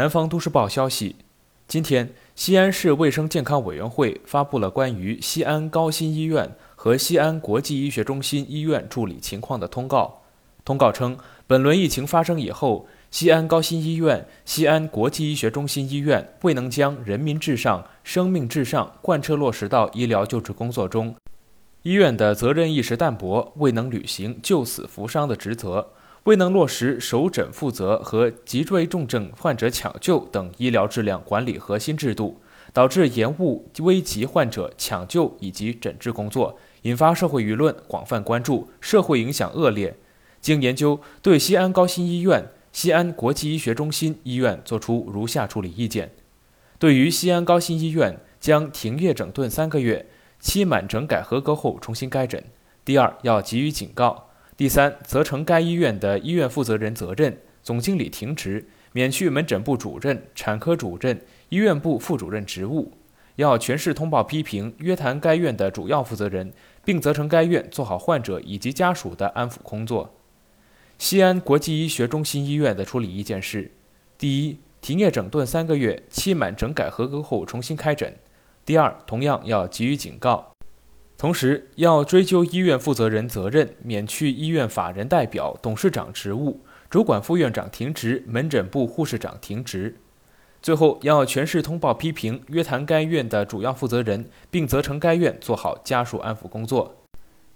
南方都市报消息，今天，西安市卫生健康委员会发布了关于西安高新医院和西安国际医学中心医院助理情况的通告。通告称，本轮疫情发生以后，西安高新医院、西安国际医学中心医院未能将人民至上、生命至上贯彻落实到医疗救治工作中，医院的责任意识淡薄，未能履行救死扶伤的职责。未能落实首诊负责和脊椎重症患者抢救等医疗质量管理核心制度，导致延误危急患者抢救以及诊治工作，引发社会舆论广泛关注，社会影响恶劣。经研究，对西安高新医院、西安国际医学中心医院作出如下处理意见：对于西安高新医院，将停业整顿三个月，期满整改合格后重新开诊。第二，要给予警告。第三，责成该医院的医院负责人责任，总经理停职，免去门诊部主任、产科主任、医院部副主任职务。要全市通报批评，约谈该院的主要负责人，并责成该院做好患者以及家属的安抚工作。西安国际医学中心医院的处理意见是：第一，停业整顿三个月，期满整改合格后重新开诊。第二，同样要给予警告。同时，要追究医院负责人责任，免去医院法人代表、董事长职务，主管副院长停职，门诊部护士长停职。最后，要全市通报批评，约谈该院的主要负责人，并责成该院做好家属安抚工作。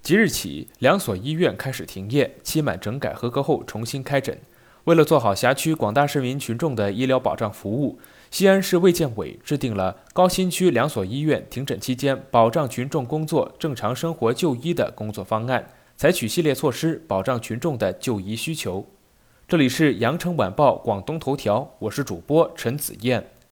即日起，两所医院开始停业，期满整改合格后重新开诊。为了做好辖区广大市民群众的医疗保障服务，西安市卫健委制定了高新区两所医院停诊期间保障群众工作、正常生活就医的工作方案，采取系列措施保障群众的就医需求。这里是羊城晚报广东头条，我是主播陈子燕。